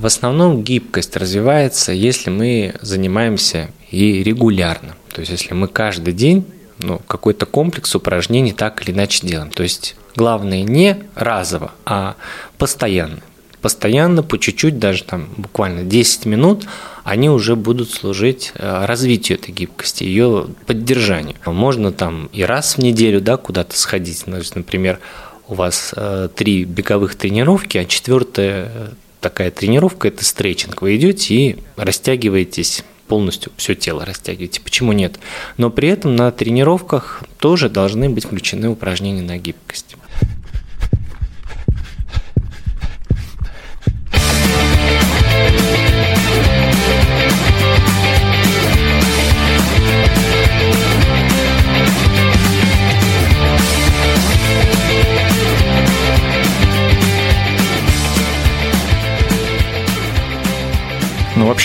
В основном гибкость развивается, если мы занимаемся и регулярно. То есть если мы каждый день ну, какой-то комплекс упражнений так или иначе делаем. То есть главное не разово, а постоянно. Постоянно, по чуть-чуть, даже там буквально 10 минут, они уже будут служить э, развитию этой гибкости, ее поддержанию. Можно там и раз в неделю да, куда-то сходить. То есть, например, у вас э, три беговых тренировки, а четвертая э, такая тренировка – это стретчинг. Вы идете и растягиваетесь полностью все тело растягиваете. Почему нет? Но при этом на тренировках тоже должны быть включены упражнения на гибкость.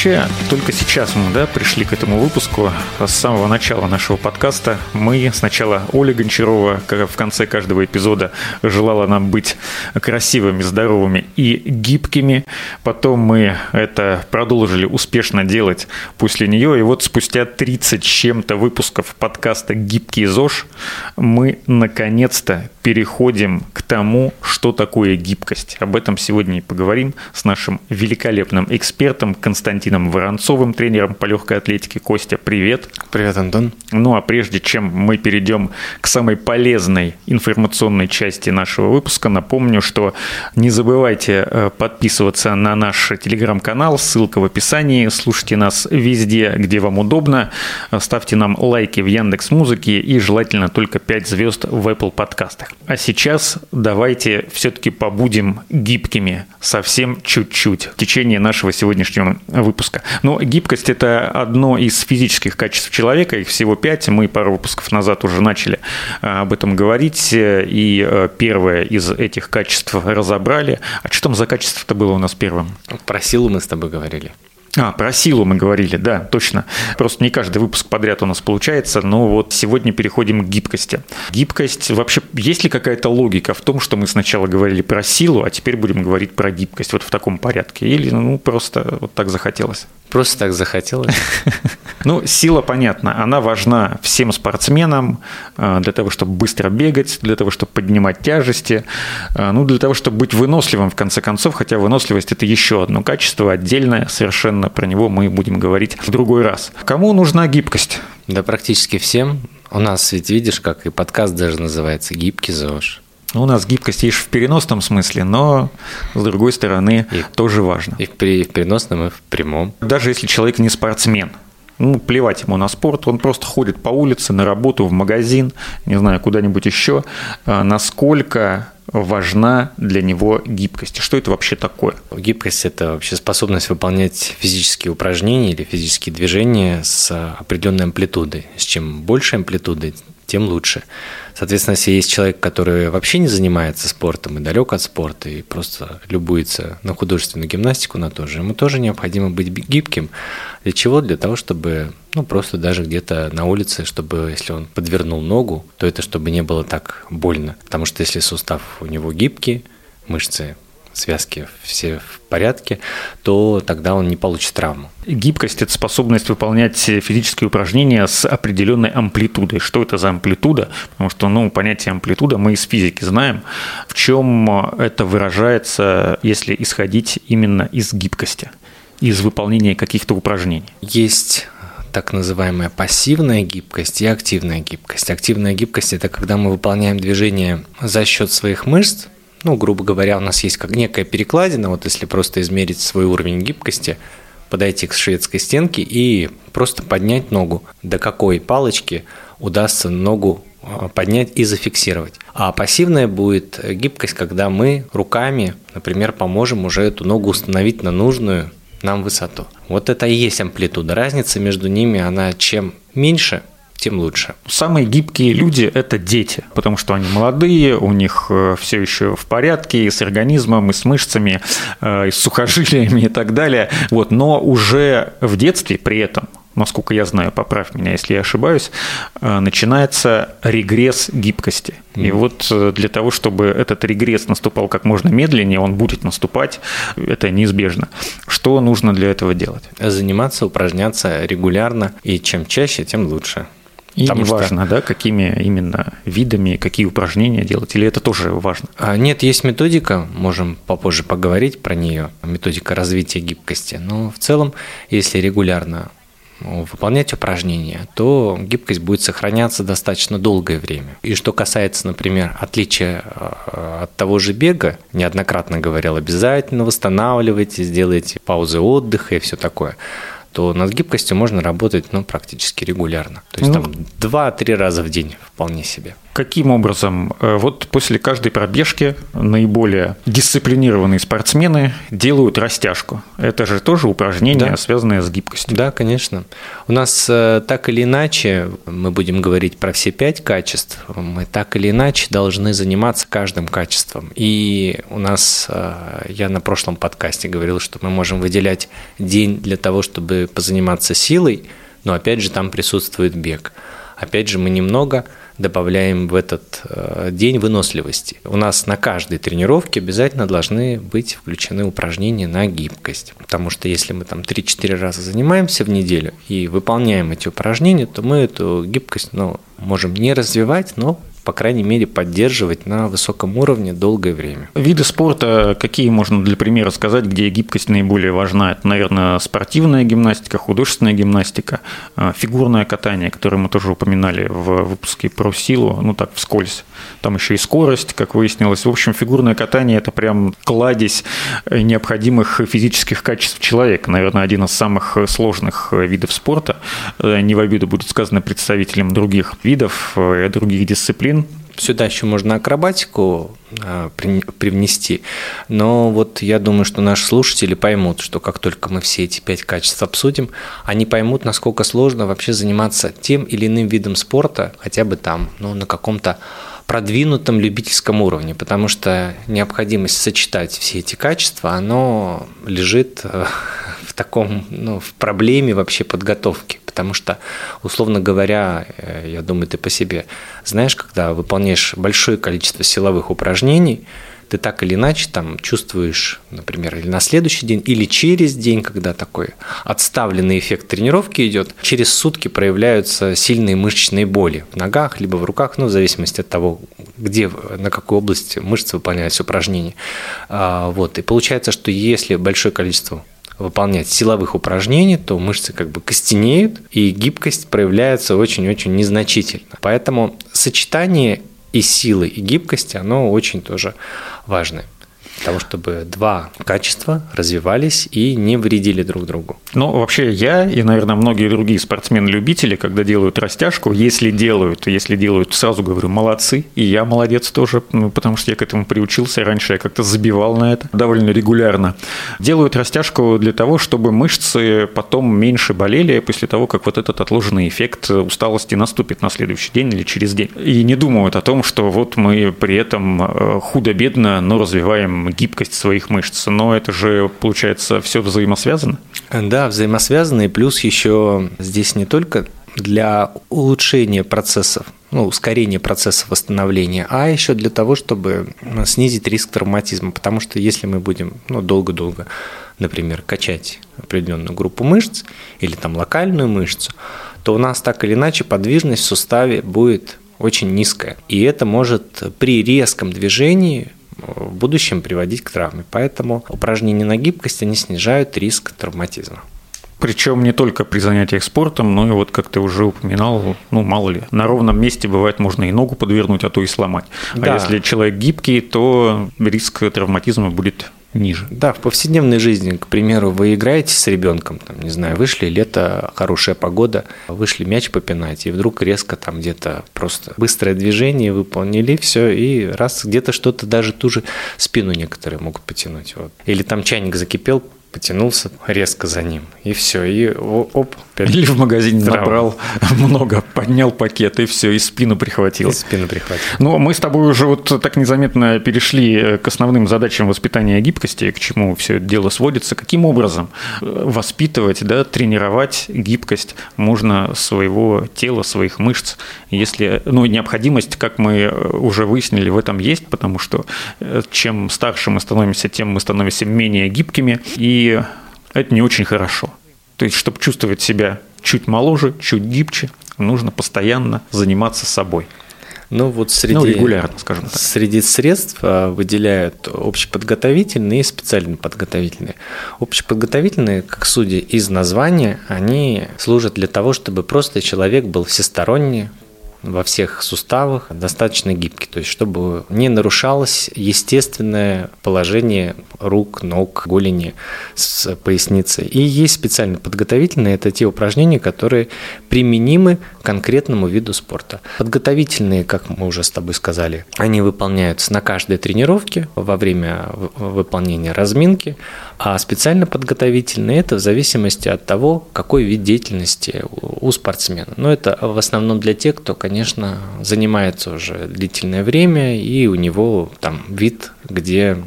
Вообще, только сейчас мы да, пришли к этому выпуску. С самого начала нашего подкаста мы сначала Оля Гончарова в конце каждого эпизода желала нам быть красивыми, здоровыми и гибкими. Потом мы это продолжили успешно делать после нее. И вот спустя 30 с чем-то выпусков подкаста «Гибкий ЗОЖ» мы наконец-то переходим к тому, что такое гибкость. Об этом сегодня и поговорим с нашим великолепным экспертом Константином Константином Воронцовым, тренером по легкой атлетике. Костя, привет. Привет, Антон. Ну а прежде чем мы перейдем к самой полезной информационной части нашего выпуска, напомню, что не забывайте э, подписываться на наш телеграм-канал, ссылка в описании, слушайте нас везде, где вам удобно, ставьте нам лайки в Яндекс Музыке и желательно только 5 звезд в Apple подкастах. А сейчас давайте все-таки побудем гибкими совсем чуть-чуть в течение нашего сегодняшнего выпуска. Но гибкость – это одно из физических качеств человека, их всего пять. Мы пару выпусков назад уже начали а, об этом говорить, и а, первое из этих качеств разобрали. А что там за качество-то было у нас первым? Про силу мы с тобой говорили. А, про силу мы говорили, да, точно. Просто не каждый выпуск подряд у нас получается, но вот сегодня переходим к гибкости. Гибкость, вообще, есть ли какая-то логика в том, что мы сначала говорили про силу, а теперь будем говорить про гибкость вот в таком порядке? Или, ну, просто вот так захотелось? Просто так захотелось. Ну, сила, понятно, она важна всем спортсменам э, для того, чтобы быстро бегать, для того, чтобы поднимать тяжести, э, ну, для того, чтобы быть выносливым, в конце концов, хотя выносливость – это еще одно качество отдельное, совершенно про него мы будем говорить в другой раз. Кому нужна гибкость? Да практически всем. У нас ведь, видишь, как и подкаст даже называется «Гибкий ЗОЖ». Ну, у нас гибкость есть в переносном смысле, но с другой стороны и, тоже важно. И в переносном, и в прямом. Даже если человек не спортсмен, ну, плевать ему на спорт, он просто ходит по улице, на работу, в магазин, не знаю, куда-нибудь еще. А насколько важна для него гибкость? Что это вообще такое? Гибкость – это вообще способность выполнять физические упражнения или физические движения с определенной амплитудой. С чем больше амплитуды, тем лучше. Соответственно, если есть человек, который вообще не занимается спортом и далек от спорта, и просто любуется на художественную гимнастику, на то же, ему тоже необходимо быть гибким. Для чего? Для того, чтобы, ну, просто даже где-то на улице, чтобы, если он подвернул ногу, то это чтобы не было так больно. Потому что если сустав у него гибкий, мышцы связки все в порядке, то тогда он не получит травму. Гибкость – это способность выполнять физические упражнения с определенной амплитудой. Что это за амплитуда? Потому что ну, понятие амплитуда мы из физики знаем. В чем это выражается, если исходить именно из гибкости, из выполнения каких-то упражнений? Есть так называемая пассивная гибкость и активная гибкость. Активная гибкость – это когда мы выполняем движение за счет своих мышц, ну, грубо говоря, у нас есть как некая перекладина, вот если просто измерить свой уровень гибкости, подойти к шведской стенке и просто поднять ногу. До какой палочки удастся ногу а, поднять и зафиксировать. А пассивная будет гибкость, когда мы руками, например, поможем уже эту ногу установить на нужную нам высоту. Вот это и есть амплитуда. Разница между ними, она чем меньше, тем лучше. Самые гибкие люди – это дети, потому что они молодые, у них э, все еще в порядке и с организмом, и с мышцами, э, и с сухожилиями и так далее. Вот. Но уже в детстве при этом насколько я знаю, поправь меня, если я ошибаюсь, э, начинается регресс гибкости. И вот для того, чтобы этот регресс наступал как можно медленнее, он будет наступать, это неизбежно. Что нужно для этого делать? Заниматься, упражняться регулярно, и чем чаще, тем лучше. И не важно, да, какими именно видами, какие упражнения делать, или это тоже важно? А, нет, есть методика, можем попозже поговорить про нее, методика развития гибкости. Но в целом, если регулярно выполнять упражнения, то гибкость будет сохраняться достаточно долгое время. И что касается, например, отличия э, от того же бега, неоднократно говорил, обязательно восстанавливайте, сделайте паузы отдыха и все такое то над гибкостью можно работать ну, практически регулярно. То есть ну, там 2-3 раза в день вполне себе. Каким образом? Э, вот после каждой пробежки наиболее дисциплинированные спортсмены делают растяжку. Это же тоже упражнение, да. связанное с гибкостью. Да, конечно. У нас э, так или иначе, мы будем говорить про все пять качеств, мы так или иначе должны заниматься каждым качеством. И у нас, э, я на прошлом подкасте говорил, что мы можем выделять день для того, чтобы позаниматься силой, но опять же там присутствует бег. Опять же, мы немного добавляем в этот э, день выносливости. У нас на каждой тренировке обязательно должны быть включены упражнения на гибкость. Потому что если мы там 3-4 раза занимаемся в неделю и выполняем эти упражнения, то мы эту гибкость ну, можем не развивать, но по крайней мере, поддерживать на высоком уровне долгое время. Виды спорта, какие можно для примера сказать, где гибкость наиболее важна? Это, наверное, спортивная гимнастика, художественная гимнастика, а, фигурное катание, которое мы тоже упоминали в выпуске про силу, ну так, вскользь. Там еще и скорость, как выяснилось. В общем, фигурное катание – это прям кладезь необходимых физических качеств человека. Наверное, один из самых сложных видов спорта. Не в обиду будет сказано представителям других видов, э, других дисциплин. Сюда еще можно акробатику а, привнести, но вот я думаю, что наши слушатели поймут, что как только мы все эти пять качеств обсудим, они поймут, насколько сложно вообще заниматься тем или иным видом спорта, хотя бы там, ну, на каком-то продвинутом любительском уровне, потому что необходимость сочетать все эти качества, оно лежит э, в таком, ну, в проблеме вообще подготовки. Потому что, условно говоря, э, я думаю, ты по себе знаешь, когда выполняешь большое количество силовых упражнений, ты так или иначе там чувствуешь, например, или на следующий день, или через день, когда такой отставленный эффект тренировки идет, через сутки проявляются сильные мышечные боли в ногах, либо в руках, ну, в зависимости от того, где, на какой области мышц выполняются упражнения. А, вот. И получается, что если большое количество выполнять силовых упражнений, то мышцы как бы костенеют, и гибкость проявляется очень-очень незначительно. Поэтому сочетание и силы, и гибкости, оно очень тоже важное того, чтобы два качества развивались и не вредили друг другу. Ну, вообще я и, наверное, многие другие спортсмены-любители, когда делают растяжку, если делают, если делают, сразу говорю, молодцы, и я молодец тоже, ну, потому что я к этому приучился, раньше я как-то забивал на это довольно регулярно. Делают растяжку для того, чтобы мышцы потом меньше болели после того, как вот этот отложенный эффект усталости наступит на следующий день или через день. И не думают о том, что вот мы при этом э, худо-бедно, но развиваем гибкость своих мышц. Но это же, получается, все взаимосвязано? Да, взаимосвязано. И плюс еще здесь не только для улучшения процессов, ну, ускорения процесса восстановления, а еще для того, чтобы снизить риск травматизма. Потому что если мы будем ну, долго-долго, например, качать определенную группу мышц или там локальную мышцу, то у нас так или иначе подвижность в суставе будет очень низкая. И это может при резком движении в будущем приводить к травме. Поэтому упражнения на гибкость, они снижают риск травматизма. Причем не только при занятиях спортом, но и вот, как ты уже упоминал, ну, мало ли, на ровном месте бывает можно и ногу подвернуть, а то и сломать. А да. А если человек гибкий, то риск травматизма будет ниже. Да, в повседневной жизни, к примеру, вы играете с ребенком, там, не знаю, вышли, лето, хорошая погода, вышли мяч попинать, и вдруг резко там где-то просто быстрое движение выполнили, все, и раз где-то что-то, даже ту же спину некоторые могут потянуть. Вот. Или там чайник закипел, потянулся резко за ним, и все, и оп. Или в магазине травма. набрал много, поднял пакет, и все, и спину прихватил. И спину прихватил. Ну, мы с тобой уже вот так незаметно перешли к основным задачам воспитания гибкости, к чему все это дело сводится. Каким образом воспитывать, да, тренировать гибкость можно своего тела, своих мышц, если, ну, необходимость, как мы уже выяснили, в этом есть, потому что э, чем старше мы становимся, тем мы становимся менее гибкими, и это не очень хорошо. То есть, чтобы чувствовать себя чуть моложе, чуть гибче, нужно постоянно заниматься собой. Ну вот среди, ну, регулярно, скажем так. Среди средств а, выделяют общеподготовительные и специально подготовительные. Общеподготовительные, как судя из названия, они служат для того, чтобы просто человек был всесторонне во всех суставах достаточно гибкий, то есть чтобы не нарушалось естественное положение рук, ног, голени с поясницы. И есть специально подготовительные, это те упражнения, которые применимы к конкретному виду спорта. Подготовительные, как мы уже с тобой сказали, они выполняются на каждой тренировке во время выполнения разминки, а специально подготовительные – это в зависимости от того, какой вид деятельности у спортсмена. Но это в основном для тех, кто, конечно, занимается уже длительное время, и у него там вид, где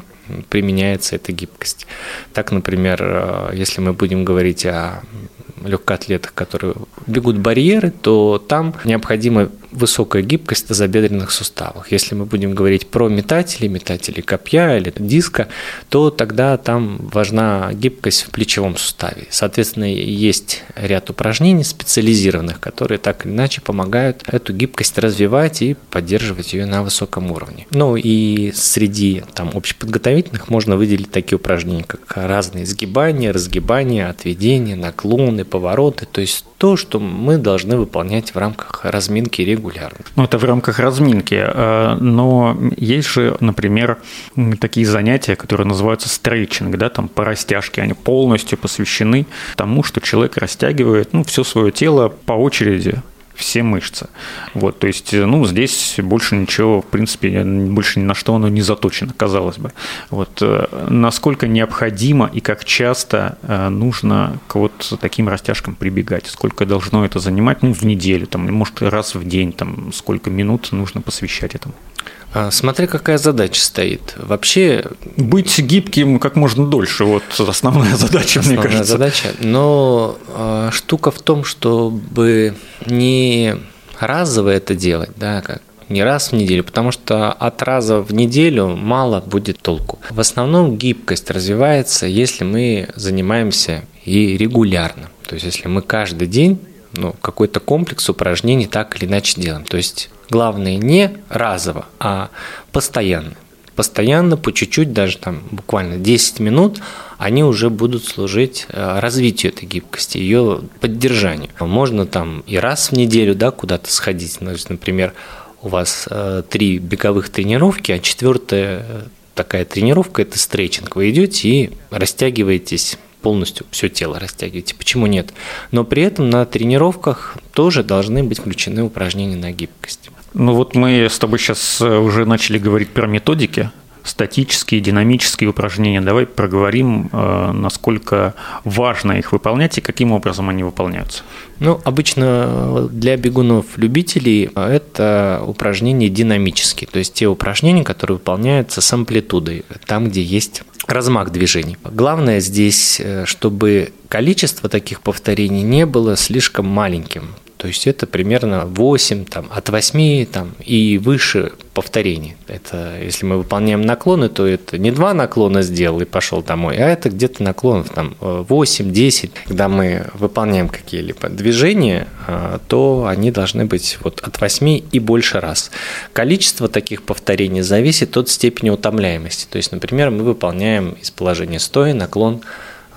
применяется эта гибкость. Так, например, э, если мы будем говорить о легкоатлетах, которые бегут барьеры, то там необходима высокая гибкость в тазобедренных суставах. Если мы будем говорить про метатели, метатели копья или диска, то тогда там важна гибкость в плечевом суставе. Соответственно, есть ряд упражнений специализированных, которые так или иначе помогают эту гибкость развивать и поддерживать ее на высоком уровне. Ну и среди там общеподготовительных можно выделить такие упражнения, как разные сгибания, разгибания, отведения, наклоны, повороты, то есть то, что мы должны выполнять в рамках разминки регулярно. Ну, это в рамках разминки, э, но есть же, например, такие занятия, которые называются стретчинг, да, там по растяжке, они полностью посвящены тому, что человек растягивает ну, все свое тело по очереди все мышцы. Вот, то есть, ну, здесь больше ничего, в принципе, больше ни на что оно не заточено, казалось бы. Вот, э, насколько необходимо и как часто э, нужно к вот таким растяжкам прибегать? Сколько должно это занимать, ну, в неделю, там, может, раз в день, там, сколько минут нужно посвящать этому? А, смотри, какая задача стоит. Вообще... Быть гибким как можно дольше. Вот основная задача, основная мне кажется. задача. Но э, штука в том, чтобы не разово это делать, да, как не раз в неделю, потому что от раза в неделю мало будет толку. В основном гибкость развивается, если мы занимаемся и регулярно. То есть, если мы каждый день ну, какой-то комплекс упражнений так или иначе делаем. То есть Главное не разово, а постоянно. Постоянно, по чуть-чуть, даже там буквально 10 минут, они уже будут служить э, развитию этой гибкости, ее поддержанию. Можно там и раз в неделю да, куда-то сходить. То есть, например, у вас э, три беговых тренировки, а четвертая э, такая тренировка – это стретчинг. Вы идете и растягиваетесь полностью все тело растягиваете. Почему нет? Но при этом на тренировках тоже должны быть включены упражнения на гибкость. Ну вот мы с тобой сейчас э, уже начали говорить про методики, статические, динамические упражнения. Давай проговорим, э, насколько важно их выполнять и каким образом они выполняются. Ну, обычно для бегунов-любителей это упражнения динамические, то есть те упражнения, которые выполняются с амплитудой, там, где есть размах движений. Главное здесь, э, чтобы количество таких повторений не было слишком маленьким. То есть это примерно 8, там, от 8 там, и выше повторений. Это если мы выполняем наклоны, то это не два наклона сделал и пошел домой, а это где-то наклонов там 8-10. Когда мы выполняем какие-либо движения, а, то они должны быть вот от 8 и больше раз. Количество таких повторений зависит от степени утомляемости. То есть, например, мы выполняем из положения стоя наклон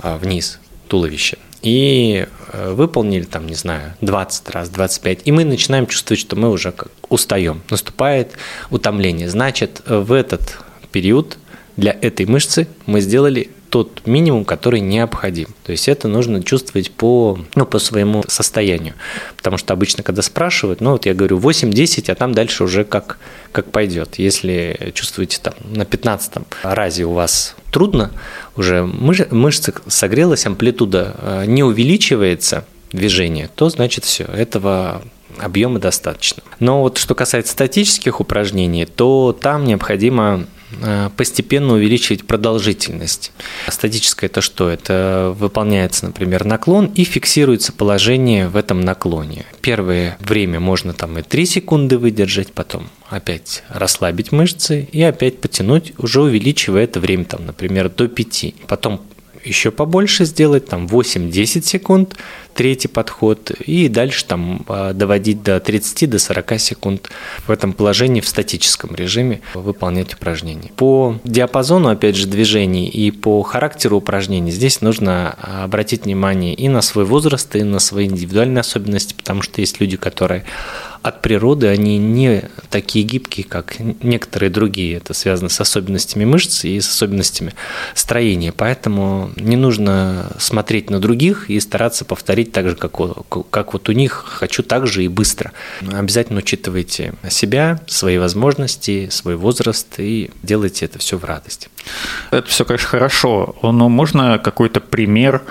а, вниз туловища и выполнили там, не знаю, 20 раз, 25, и мы начинаем чувствовать, что мы уже как устаем, наступает утомление. Значит, в этот период для этой мышцы мы сделали тот минимум, который необходим. То есть это нужно чувствовать по, ну, по своему состоянию. Потому что обычно, когда спрашивают, ну вот я говорю 8-10, а там дальше уже как, как пойдет. Если чувствуете там на 15 разе у вас трудно, уже мышца согрелась, амплитуда э, не увеличивается, движение, то значит все, этого объема достаточно. Но вот что касается статических упражнений, то там необходимо постепенно увеличивать продолжительность. Статическое это что? Это выполняется, например, наклон и фиксируется положение в этом наклоне. Первое время можно там и 3 секунды выдержать, потом опять расслабить мышцы и опять потянуть, уже увеличивая это время, там, например, до 5. Потом еще побольше сделать, там 8-10 секунд, третий подход, и дальше там а, доводить до 30 до 40 секунд в этом положении в статическом режиме выполнять упражнения. По диапазону, опять же, движений и по характеру упражнений здесь нужно обратить внимание и на свой возраст, и на свои индивидуальные особенности, потому что есть люди, которые от природы они не такие гибкие, как некоторые другие. Это связано с особенностями мышц и с особенностями строения. Поэтому не нужно смотреть на других и стараться повторить так же, как, как вот у них, хочу так же и быстро. Обязательно учитывайте себя, свои возможности, свой возраст и делайте это все в радости. Это все, конечно, хорошо, но можно какой-то пример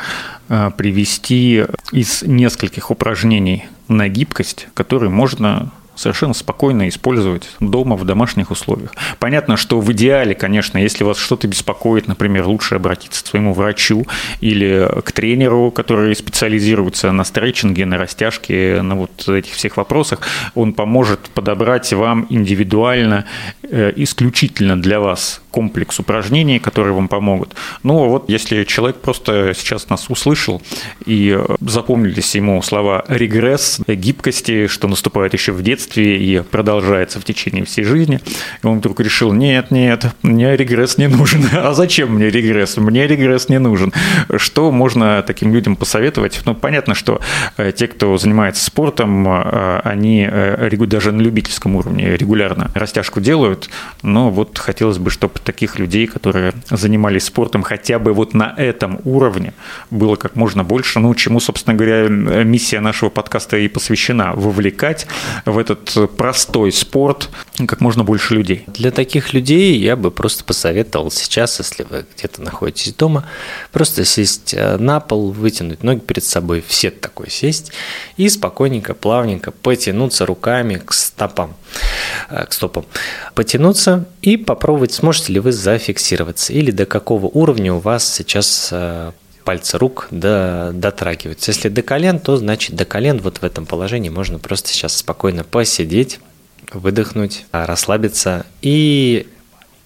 э, привести из нескольких упражнений, на гибкость, который можно совершенно спокойно использовать дома в домашних условиях. Понятно, что в идеале, конечно, если вас что-то беспокоит, например, лучше обратиться к своему врачу или к тренеру, который специализируется на стретчинге, на растяжке, на вот этих всех вопросах. Он поможет подобрать вам индивидуально, э, исключительно для вас комплекс упражнений, которые вам помогут. Ну вот если человек просто сейчас нас услышал и запомнились ему слова регресс, гибкости, что наступает еще в детстве и продолжается в течение всей жизни, и он вдруг решил, нет, нет, мне регресс не нужен. А зачем мне регресс? Мне регресс не нужен. Что можно таким людям посоветовать? Ну, понятно, что э, те, кто занимается спортом, э, они э, даже на любительском уровне регулярно растяжку делают, но вот хотелось бы, чтобы таких людей, которые занимались спортом хотя бы вот на этом уровне, было как можно больше. Ну, чему, собственно говоря, миссия нашего подкаста и посвящена – вовлекать в этот простой спорт как можно больше людей. Для таких людей я бы просто посоветовал сейчас, если вы где-то находитесь дома, просто сесть э, на пол, вытянуть ноги перед собой, все такой сесть и спокойненько, плавненько потянуться руками к стопам, э, к стопам. Потянуться и попробовать, сможете ли вы зафиксироваться или до какого уровня у вас сейчас э, пальцы рук до, дотрагиваются. Если до колен, то значит до колен вот в этом положении можно просто сейчас спокойно посидеть, выдохнуть, расслабиться и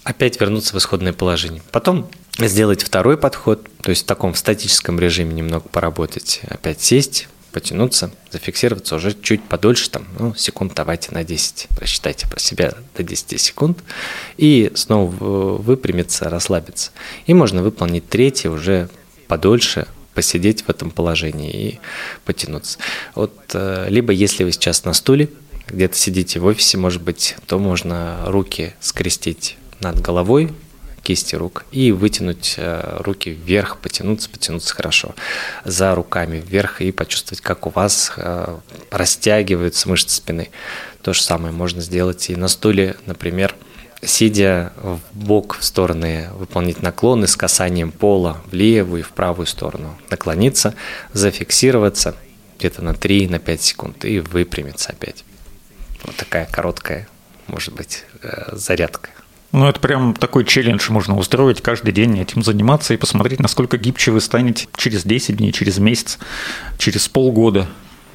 опять вернуться в исходное положение. Потом сделать второй подход, то есть в таком статическом режиме немного поработать, опять сесть, потянуться, зафиксироваться уже чуть подольше, там, ну, секунд давайте на 10, просчитайте про себя до 10 секунд, и снова выпрямиться, расслабиться. И можно выполнить третий уже подольше, посидеть в этом положении и потянуться. Вот, э, либо если вы сейчас на стуле, где-то сидите в офисе, может быть, то можно руки скрестить над головой, кисти рук и вытянуть э, руки вверх, потянуться, потянуться хорошо за руками вверх и почувствовать, как у вас э, растягиваются мышцы спины. То же самое можно сделать и на стуле, например, сидя в бок в стороны, выполнить наклоны с касанием пола в левую и в правую сторону, наклониться, зафиксироваться где-то на 3-5 на секунд и выпрямиться опять. Вот такая короткая, может быть, э, зарядка. Ну, это прям такой челлендж можно устроить, каждый день этим заниматься и посмотреть, насколько гибче вы станете через 10 дней, через месяц, через полгода.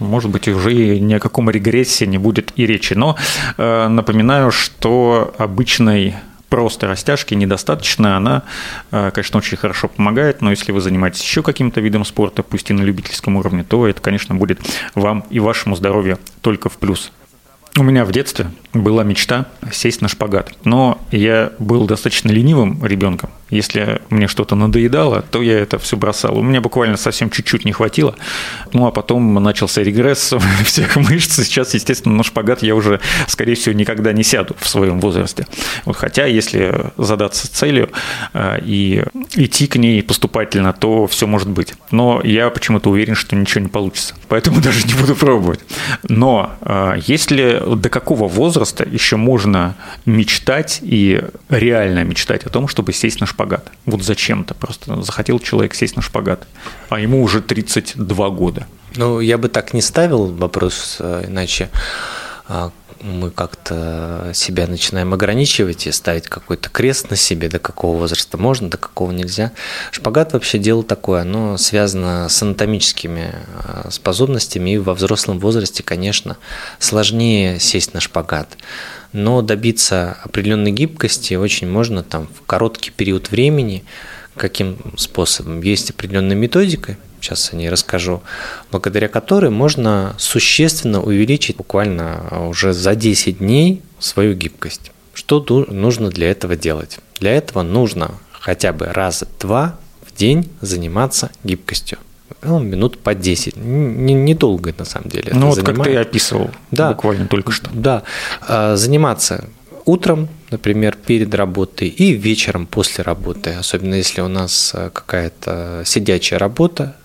Может быть, уже ни о каком регрессе не будет и речи. Но э, напоминаю, что обычной просто растяжки недостаточно. Она, э, конечно, очень хорошо помогает, но если вы занимаетесь еще каким-то видом спорта, пусть и на любительском уровне, то это, конечно, будет вам и вашему здоровью только в плюс. У меня в детстве была мечта сесть на шпагат, но я был достаточно ленивым ребенком Если мне что-то надоедало, то я это все бросал. У меня буквально совсем чуть-чуть не хватило. Ну, а потом начался регресс всех мышц. Сейчас, естественно, на шпагат я уже, скорее всего, никогда не сяду в своем возрасте. Вот, хотя, если задаться целью э, и идти к ней поступательно, то все может быть. Но я почему-то уверен, что ничего не получится. Поэтому даже не буду пробовать. Но э, если до какого возраста еще можно мечтать и реально мечтать о том, чтобы сесть на шпагат? Вот зачем-то. Просто захотел человек сесть на шпагат, а ему уже 32 года. Ну, я бы так не ставил вопрос, э, иначе а, мы как-то себя начинаем ограничивать и ставить какой-то крест на себе, до какого возраста можно, до какого нельзя. Шпагат вообще дело такое, оно связано с анатомическими а, способностями, и во взрослом возрасте, конечно, сложнее сесть на шпагат. Но добиться определенной гибкости очень можно там в короткий период времени, каким способом. Есть определенная методика, сейчас о ней расскажу, благодаря которой можно существенно увеличить буквально уже за 10 дней свою гибкость. Что нужно для этого делать? Для этого нужно хотя бы раз-два в день заниматься гибкостью. Ну, минут по 10. Недолго, не на самом деле. Ну, вот занимает. как ты описывал да, буквально только что. Да. А, заниматься утром, например, перед работой и вечером после работы, особенно если у нас э, какая-то сидячая работа,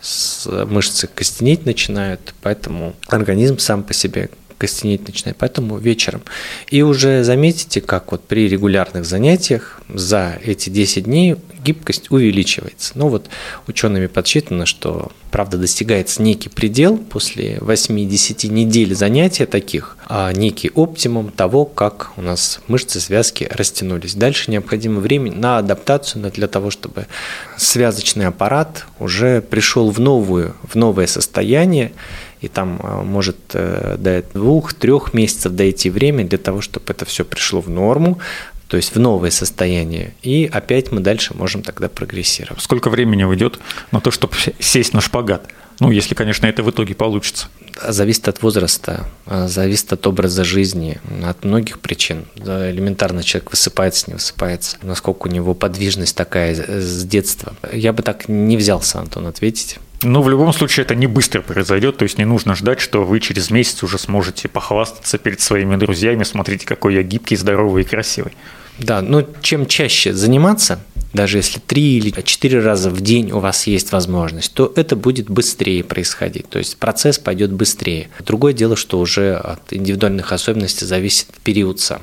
мышцы костенеть начинают, поэтому организм сам по себе костенеть начинает, поэтому вечером. И уже заметите, как вот при регулярных занятиях за эти 10 дней гибкость увеличивается. Ну вот учеными подсчитано, что правда достигается некий предел после 8-10 недель занятия таких, а некий оптимум того, как у нас мышцы, связки растянулись. Дальше необходимо время на адаптацию, для того, чтобы связочный аппарат уже пришел в, новую, в новое состояние, и там а, может э, до двух-трех месяцев дойти время для того, чтобы это все пришло в норму, то есть в новое состояние, и опять мы дальше можем тогда прогрессировать. Сколько времени уйдет на то, чтобы сесть на шпагат? Ну, если, конечно, это в итоге получится. Зависит от возраста, а, зависит от образа жизни, от многих причин. Элементарно человек высыпается, не высыпается, насколько у него подвижность такая с детства. Я бы так не взялся, Антон, ответить. Ну, в любом случае, это не быстро произойдет, то есть не нужно ждать, что вы через месяц уже сможете похвастаться перед своими друзьями, смотрите, какой я гибкий, здоровый и красивый. Да, но чем чаще заниматься, даже если три или четыре раза в день у вас есть возможность, то это будет быстрее происходить, то есть процесс пойдет быстрее. Другое дело, что уже от индивидуальных особенностей зависит период сам.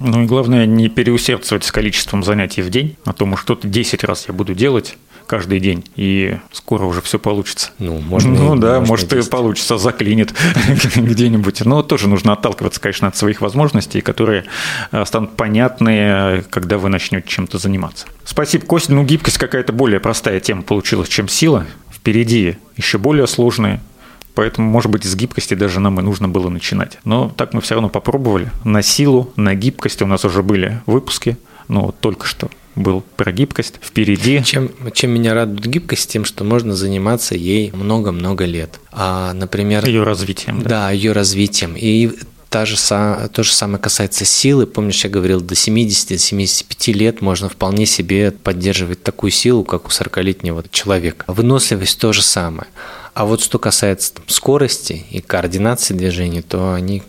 Ну и главное не переусердствовать с количеством занятий в день, а то, может, что-то 10 раз я буду делать, каждый день, и скоро уже все получится. Ну, можно. Ну да, можно может и получится, заклинит где-нибудь. Но тоже нужно отталкиваться, конечно, от своих возможностей, которые э, станут понятны, когда вы начнете чем-то заниматься. Спасибо, Костя. Ну, гибкость какая-то более простая тема получилась, чем сила. Впереди еще более сложные Поэтому, может быть, с гибкости даже нам и нужно было начинать. Но так мы все равно попробовали. На силу, на гибкость у нас уже были выпуски, но только что был про гибкость впереди. Чем, чем меня радует гибкость, тем, что можно заниматься ей много-много лет. А, например... Ее развитием. Да, да ее развитием. И та же, то же самое касается силы. Помнишь, я говорил, до 70-75 лет можно вполне себе поддерживать такую силу, как у 40-летнего человека. Выносливость то же самое. А вот что касается там, скорости и координации движений, то они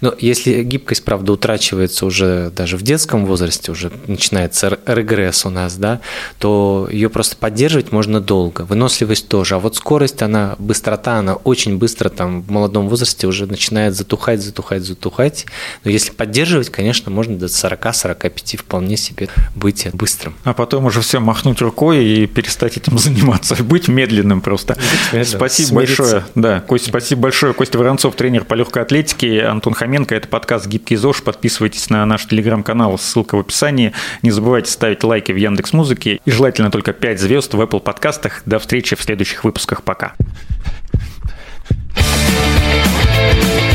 но если гибкость, правда, утрачивается уже даже в детском возрасте, уже начинается регресс у нас, да, то ее просто поддерживать можно долго. Выносливость тоже. А вот скорость, она, быстрота, она очень быстро там в молодом возрасте уже начинает затухать, затухать, затухать. Но если поддерживать, конечно, можно до 40-45 вполне себе быть быстрым. А потом уже все махнуть рукой и перестать этим заниматься. Быть медленным просто. Быть медленным. Спасибо Смириться. большое. Да, Костя, спасибо большое. Костя Воронцов, тренер по легкой атлетике. Антон Антон Это подкаст «Гибкий ЗОЖ». Подписывайтесь на наш телеграм-канал, ссылка в описании. Не забывайте ставить лайки в Яндекс Музыке и желательно только 5 звезд в Apple подкастах. До встречи в следующих выпусках. Пока. thank you